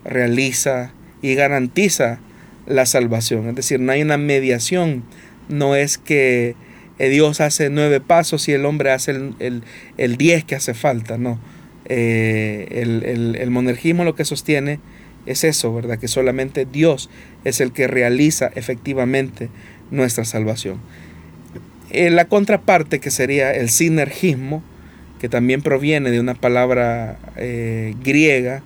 realiza y garantiza la salvación. Es decir, no hay una mediación, no es que eh, Dios hace nueve pasos y el hombre hace el, diez que hace falta, no. Eh, el, el, monergismo lo que sostiene es eso, ¿verdad? Que solamente Dios es el que realiza efectivamente nuestra salvación. Eh, la contraparte que sería el sinergismo, que también proviene de una palabra griega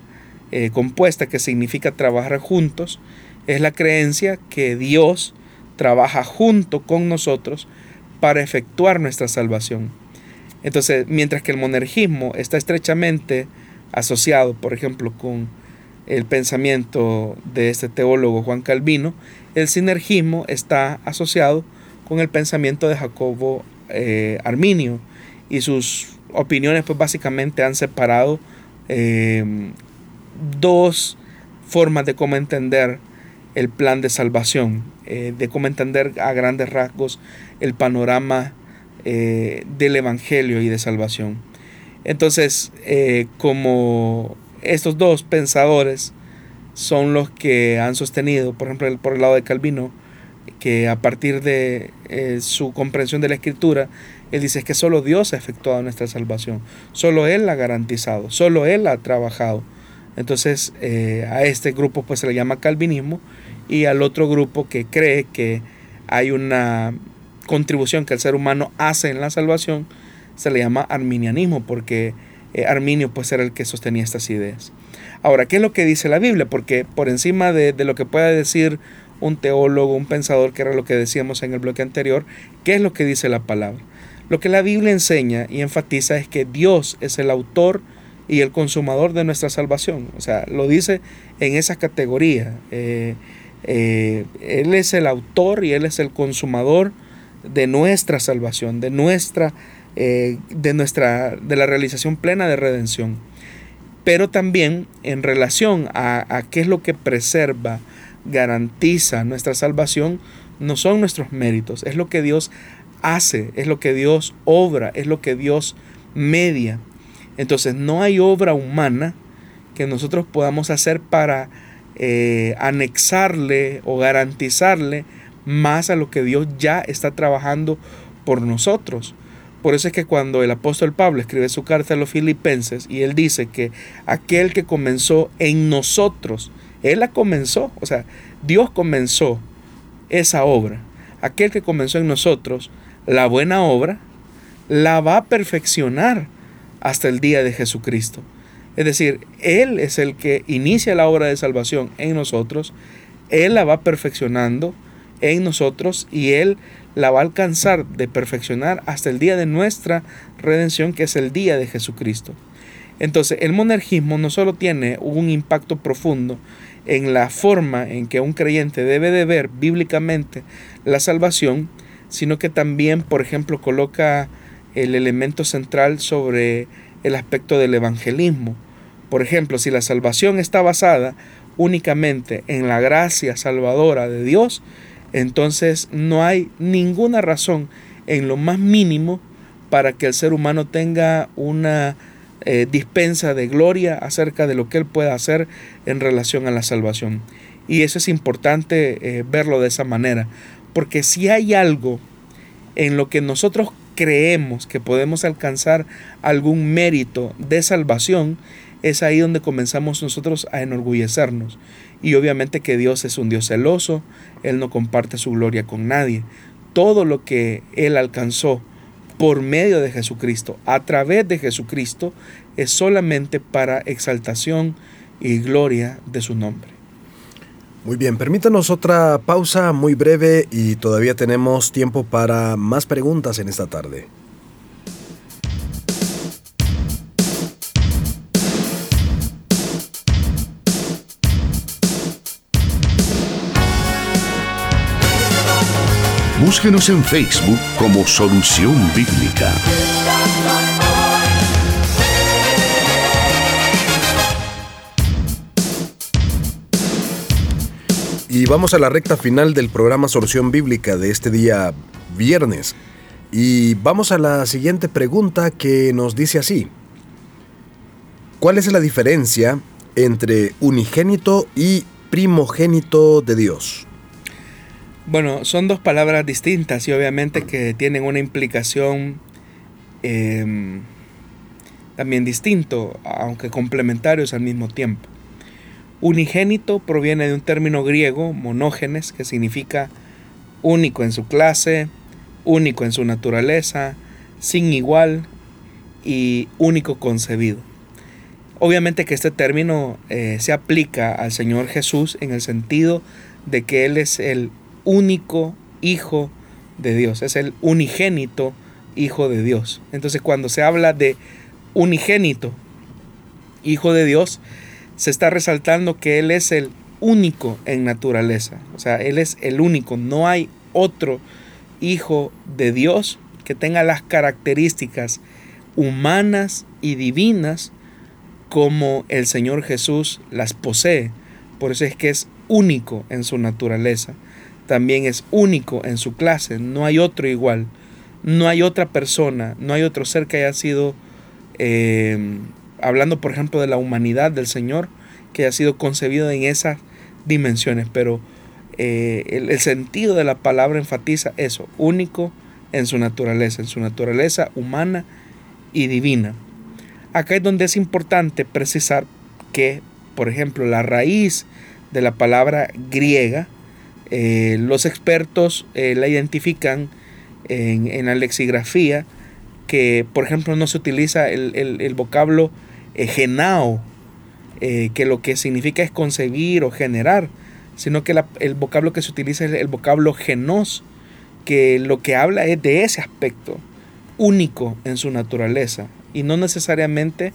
compuesta que significa trabajar juntos, es la creencia que Dios trabaja junto con nosotros para efectuar nuestra salvación. Entonces, mientras que el monergismo está estrechamente asociado, por ejemplo, con el pensamiento de este teólogo Juan Calvino, el sinergismo está asociado con el pensamiento de Jacobo eh, Arminio y sus opiniones pues básicamente han separado eh, dos formas de cómo entender el plan de salvación, eh, de cómo entender a grandes rasgos el panorama eh, del Evangelio y de salvación. Entonces, eh, como estos dos pensadores son los que han sostenido, por ejemplo, por el lado de Calvino, que a partir de su comprensión de la escritura, él dice que solo Dios ha efectuado nuestra salvación, solo Él la ha garantizado, solo Él ha trabajado. Entonces a este grupo pues se le llama calvinismo y al otro grupo que cree que hay una contribución que el ser humano hace en la salvación, se le llama arminianismo, porque eh, Arminio pues era el que sostenía estas ideas. Ahora, ¿qué es lo que dice la Biblia? Porque por encima de, de lo que pueda decir un teólogo, un pensador, que era lo que decíamos en el bloque anterior, ¿qué es lo que dice la palabra? Lo que la Biblia enseña y enfatiza es que Dios es el autor y el consumador de nuestra salvación. O sea, lo dice en esa categoría. Eh, eh, él es el autor y Él es el consumador de nuestra salvación, de nuestra, eh, de nuestra, de la realización plena de redención. Pero también en relación a, a qué es lo que preserva, garantiza nuestra salvación, no son nuestros méritos, es lo que Dios hace, es lo que Dios obra, es lo que Dios media. Entonces no hay obra humana que nosotros podamos hacer para eh, anexarle o garantizarle más a lo que Dios ya está trabajando por nosotros. Por eso es que cuando el apóstol Pablo escribe su carta a los filipenses y él dice que aquel que comenzó en nosotros, él la comenzó, o sea, Dios comenzó esa obra. Aquel que comenzó en nosotros la buena obra, la va a perfeccionar hasta el día de Jesucristo. Es decir, Él es el que inicia la obra de salvación en nosotros, Él la va perfeccionando en nosotros y Él la va a alcanzar de perfeccionar hasta el día de nuestra redención, que es el día de Jesucristo. Entonces, el monergismo no solo tiene un impacto profundo en la forma en que un creyente debe de ver bíblicamente la salvación, sino que también, por ejemplo, coloca el elemento central sobre el aspecto del evangelismo. Por ejemplo, si la salvación está basada únicamente en la gracia salvadora de Dios, entonces no hay ninguna razón en lo más mínimo para que el ser humano tenga una eh, dispensa de gloria acerca de lo que él pueda hacer en relación a la salvación. Y eso es importante eh, verlo de esa manera, porque si hay algo en lo que nosotros creemos que podemos alcanzar algún mérito de salvación, es ahí donde comenzamos nosotros a enorgullecernos. Y obviamente que Dios es un Dios celoso, Él no comparte su gloria con nadie. Todo lo que Él alcanzó por medio de Jesucristo, a través de Jesucristo, es solamente para exaltación y gloria de su nombre. Muy bien, permítanos otra pausa muy breve y todavía tenemos tiempo para más preguntas en esta tarde. Búsquenos en Facebook como Solución Bíblica. Y vamos a la recta final del programa Solución Bíblica de este día viernes. Y vamos a la siguiente pregunta que nos dice así. ¿Cuál es la diferencia entre unigénito y primogénito de Dios? Bueno, son dos palabras distintas y obviamente que tienen una implicación em, también distinto, aunque complementarios al mismo tiempo. Unigénito proviene de un término griego, monógenes, que significa único en su clase, único en su naturaleza, sin igual y único concebido. Obviamente que este término eh, se aplica al Señor Jesús en el sentido de que Él es el único Hijo de Dios, es el unigénito Hijo de Dios. Entonces cuando se habla de unigénito Hijo de Dios, se está resaltando que Él es el único en naturaleza. O sea, Él es el único. No hay otro Hijo de Dios que tenga las características humanas y divinas como el Señor Jesús las posee. Por eso es que es único en su naturaleza. También es único en su clase. No hay otro igual. No hay otra persona, no hay otro ser que haya sido eh, hablando por ejemplo de la humanidad del Señor, que ha sido concebido en esas dimensiones, pero eh, el, sentido de la palabra enfatiza eso, único en su naturaleza, en su naturaleza humana y divina. Acá es donde es importante precisar que, por ejemplo, la raíz de la palabra griega, eh, los expertos eh, la identifican en, la lexigrafía, que por ejemplo no se utiliza el vocablo eh, genao, eh, que lo que significa es concebir o generar, sino que el vocablo que se utiliza es el vocablo genos, que lo que habla es de ese aspecto único en su naturaleza y no necesariamente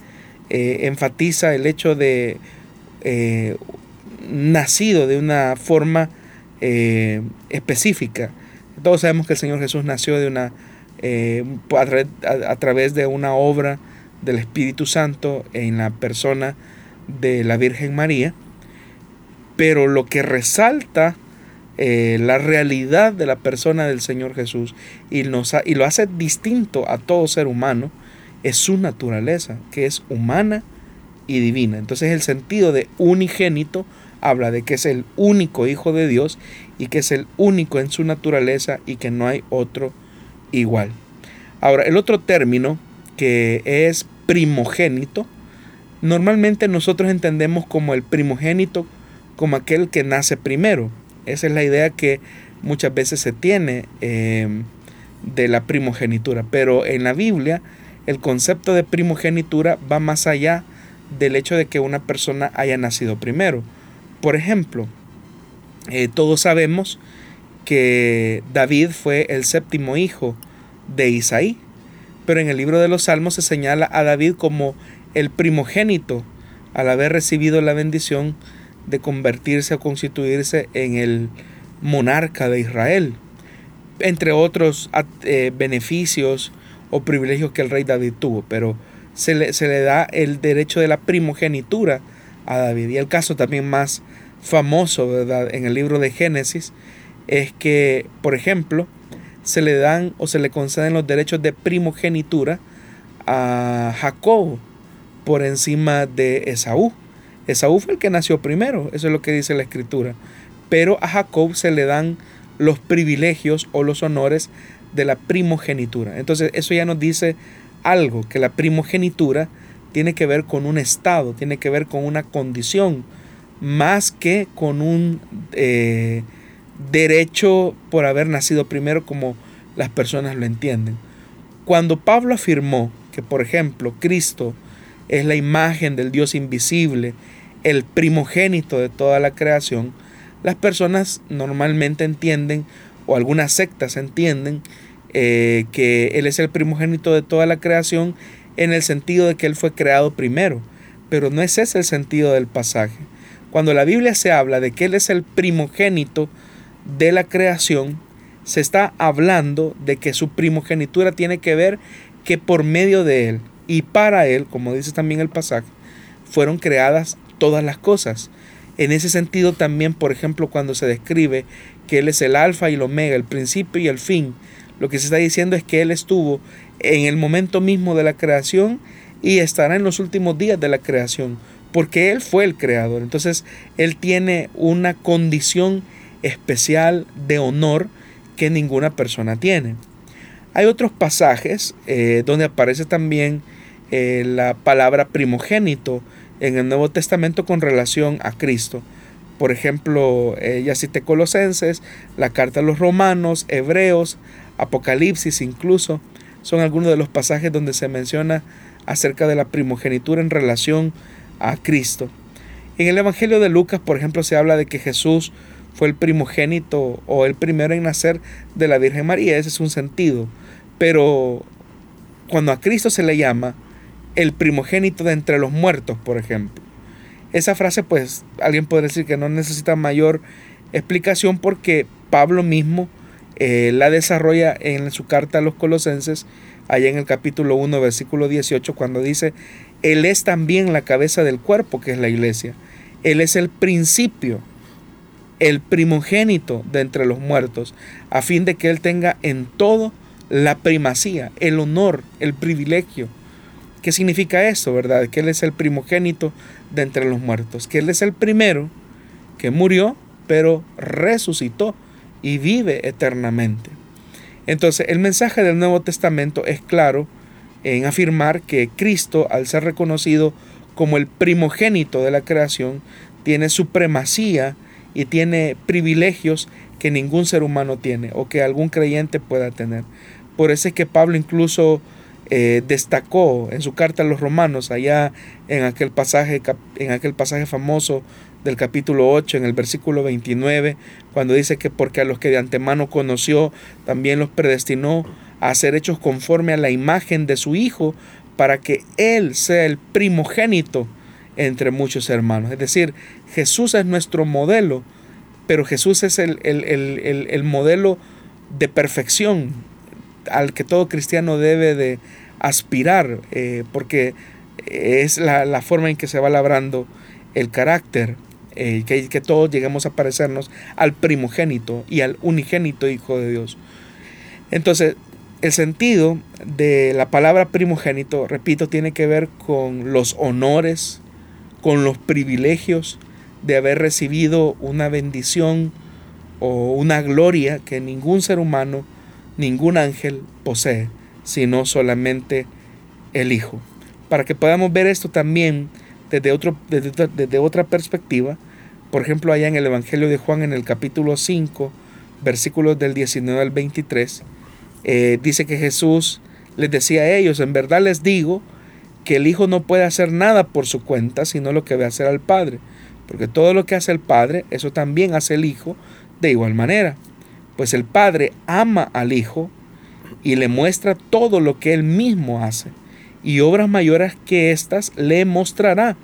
eh, enfatiza el hecho de nacido de una forma específica. Todos sabemos que el Señor Jesús nació de una, a, través de una obra del Espíritu Santo en la persona de la Virgen María, pero lo que resalta eh, la realidad de la persona del Señor Jesús y, lo hace distinto a todo ser humano es su naturaleza, que es humana y divina. Entonces el sentido de unigénito habla de que es el único Hijo de Dios y que es el único en su naturaleza y que no hay otro igual. Ahora, el otro término que es primogénito, normalmente nosotros entendemos como el primogénito como aquel que nace primero. Esa es la idea que muchas veces se tiene em, de la primogenitura. Pero en la Biblia el concepto de primogenitura va más allá del hecho de que una persona haya nacido primero. Por ejemplo, eh, todos sabemos que David fue el séptimo hijo de Isaí pero en el libro de los Salmos se señala a David como el primogénito al haber recibido la bendición de convertirse o constituirse en el monarca de Israel, entre otros eh, beneficios o privilegios que el rey David tuvo, pero se le, se le da el derecho de la primogenitura a David. Y el caso también más famoso ¿verdad? en el libro de Génesis es que, por ejemplo, se le dan o se le conceden los derechos de primogenitura a Jacob por encima de Esaú. Esaú fue el que nació primero, eso es lo que dice la escritura. Pero a Jacob se le dan los privilegios o los honores de la primogenitura. Entonces eso ya nos dice algo, que la primogenitura tiene que ver con un estado, tiene que ver con una condición, más que con un... Eh, derecho por haber nacido primero como las personas lo entienden. Cuando Pablo afirmó que, por ejemplo, Cristo es la imagen del Dios invisible, el primogénito de toda la creación, las personas normalmente entienden, o algunas sectas entienden, eh, que Él es el primogénito de toda la creación en el sentido de que Él fue creado primero. Pero no es ese el sentido del pasaje. Cuando la Biblia se habla de que Él es el primogénito de la creación se está hablando de que su primogenitura tiene que ver que por medio de él y para él, como dice también el pasaje, fueron creadas todas las cosas. En ese sentido también, por ejemplo, cuando se describe que Él es el alfa y el omega, el principio y el fin, lo que se está diciendo es que Él estuvo en el momento mismo de la creación y estará en los últimos días de la creación, porque Él fue el creador. Entonces, Él tiene una condición especial de honor que ninguna persona tiene. Hay otros pasajes eh, donde aparece también eh, la palabra primogénito en el Nuevo Testamento con relación a Cristo. Por ejemplo, eh, ya cité Colosenses, la carta a los Romanos, Hebreos, Apocalipsis incluso, son algunos de los pasajes donde se menciona acerca de la primogenitura en relación a Cristo. En el Evangelio de Lucas, por ejemplo, se habla de que Jesús fue el primogénito o el primero en nacer de la Virgen María, ese es un sentido. Pero cuando a Cristo se le llama el primogénito de entre los muertos, por ejemplo. Esa frase, pues, alguien puede decir que no necesita mayor explicación porque Pablo mismo eh, la desarrolla en su carta a los colosenses, allá en el capítulo 1, versículo 18, cuando dice, Él es también la cabeza del cuerpo, que es la iglesia. Él es el principio, el primogénito de entre los muertos, a fin de que Él tenga en todo la primacía, el honor, el privilegio ¿Qué significa eso, verdad? Que Él es el primogénito de entre los muertos, que Él es el primero que murió, pero resucitó y vive eternamente. Entonces, el mensaje del Nuevo Testamento es claro en afirmar que Cristo, al ser reconocido como el primogénito de la creación, tiene supremacía y tiene privilegios que ningún ser humano tiene o que algún creyente pueda tener. Por eso es que Pablo incluso eh, destacó en su carta a los romanos, allá en aquel, pasaje, en aquel pasaje famoso del capítulo 8, en el versículo 29, cuando dice que porque a los que de antemano conoció, también los predestinó a ser hechos conforme a la imagen de su Hijo, para que Él sea el primogénito entre muchos hermanos. Es decir, Jesús es nuestro modelo, pero Jesús es el, el modelo de perfección al que todo cristiano debe de, aspirar, eh, porque es la, forma en que se va labrando el carácter, eh, que, que todos lleguemos a parecernos al primogénito y al unigénito Hijo de Dios. Entonces, el sentido de la palabra primogénito, repito, tiene que ver con los honores, con los privilegios de haber recibido una bendición o una gloria que ningún ser humano, ningún ángel posee sino solamente el Hijo. Para que podamos ver esto también desde, otro, desde, otra perspectiva, por ejemplo, allá en el Evangelio de Juan, en el capítulo 5, versículos del 19 al 23, eh, dice que Jesús les decía a ellos, en verdad les digo que el Hijo no puede hacer nada por su cuenta, sino lo que ve hacer al Padre, porque todo lo que hace el Padre, eso también hace el Hijo de igual manera, pues el Padre ama al Hijo y le muestra todo lo que él mismo hace. Y obras mayores que éstas le mostrará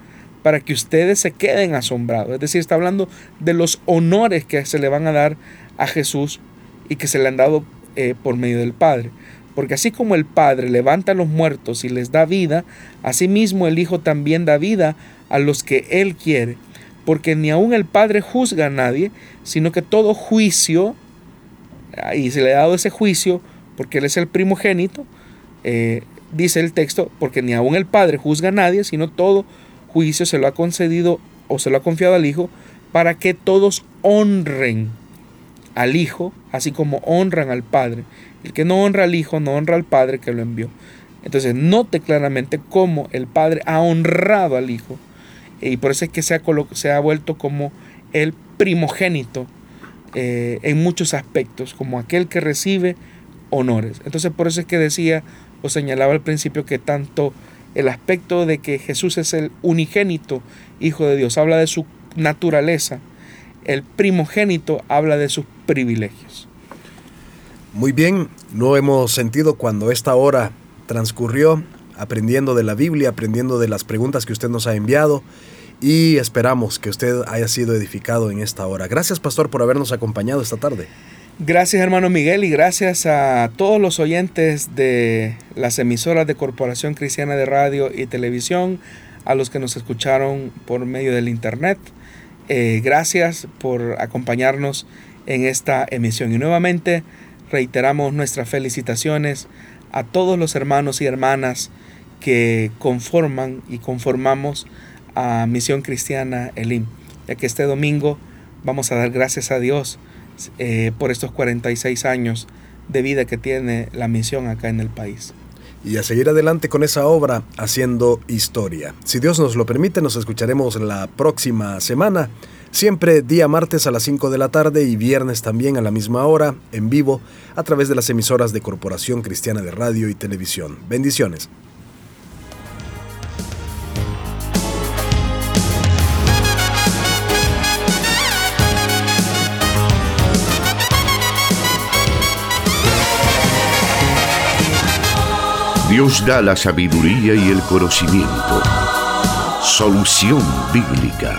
para que ustedes se queden asombrados. Es decir, está hablando de los honores que se le van a dar a Jesús y que se le han dado eh, por medio del Padre. Porque así como el Padre levanta a los muertos y les da vida, asimismo el Hijo también da vida a los que Él quiere. Porque ni aun el Padre juzga a nadie, sino que todo juicio, y se le ha dado ese juicio, porque Él es el primogénito, eh, dice el texto, porque ni aun el Padre juzga a nadie, sino todo juicio se lo ha concedido o se lo ha confiado al Hijo, para que todos honren al Hijo, así como honran al Padre. El que no honra al Hijo, no honra al Padre que lo envió. Entonces, note claramente cómo el Padre ha honrado al Hijo. Y por eso es que se ha, se ha vuelto como el primogénito eh, en muchos aspectos, como aquel que recibe honores. Entonces por eso es que decía o señalaba al principio que tanto el aspecto de que Jesús es el unigénito Hijo de Dios, habla de su naturaleza, el primogénito habla de sus privilegios. Muy bien, lo hemos sentido cuando esta hora transcurrió aprendiendo de la Biblia, aprendiendo de las preguntas que usted nos ha enviado y esperamos que usted haya sido edificado en esta hora. Gracias, pastor, por habernos acompañado esta tarde. Gracias hermano Miguel y gracias a todos los oyentes de las emisoras de Corporación Cristiana de Radio y Televisión, a los que nos escucharon por medio del Internet. Eh, gracias por acompañarnos en esta emisión y nuevamente reiteramos nuestras felicitaciones a todos los hermanos y hermanas que conforman y conformamos a Misión Cristiana Elim, ya que este domingo vamos a dar gracias a Dios eh, por estos 46 años de vida que tiene la misión acá en el país. Y a seguir adelante con esa obra haciendo historia. Si Dios nos lo permite, nos escucharemos la próxima semana, siempre día martes a las 5 de la tarde y viernes también a la misma hora, en vivo, a través de las emisoras de Corporación Cristiana de Radio y Televisión. Bendiciones. Dios da la sabiduría y el conocimiento. Solución bíblica.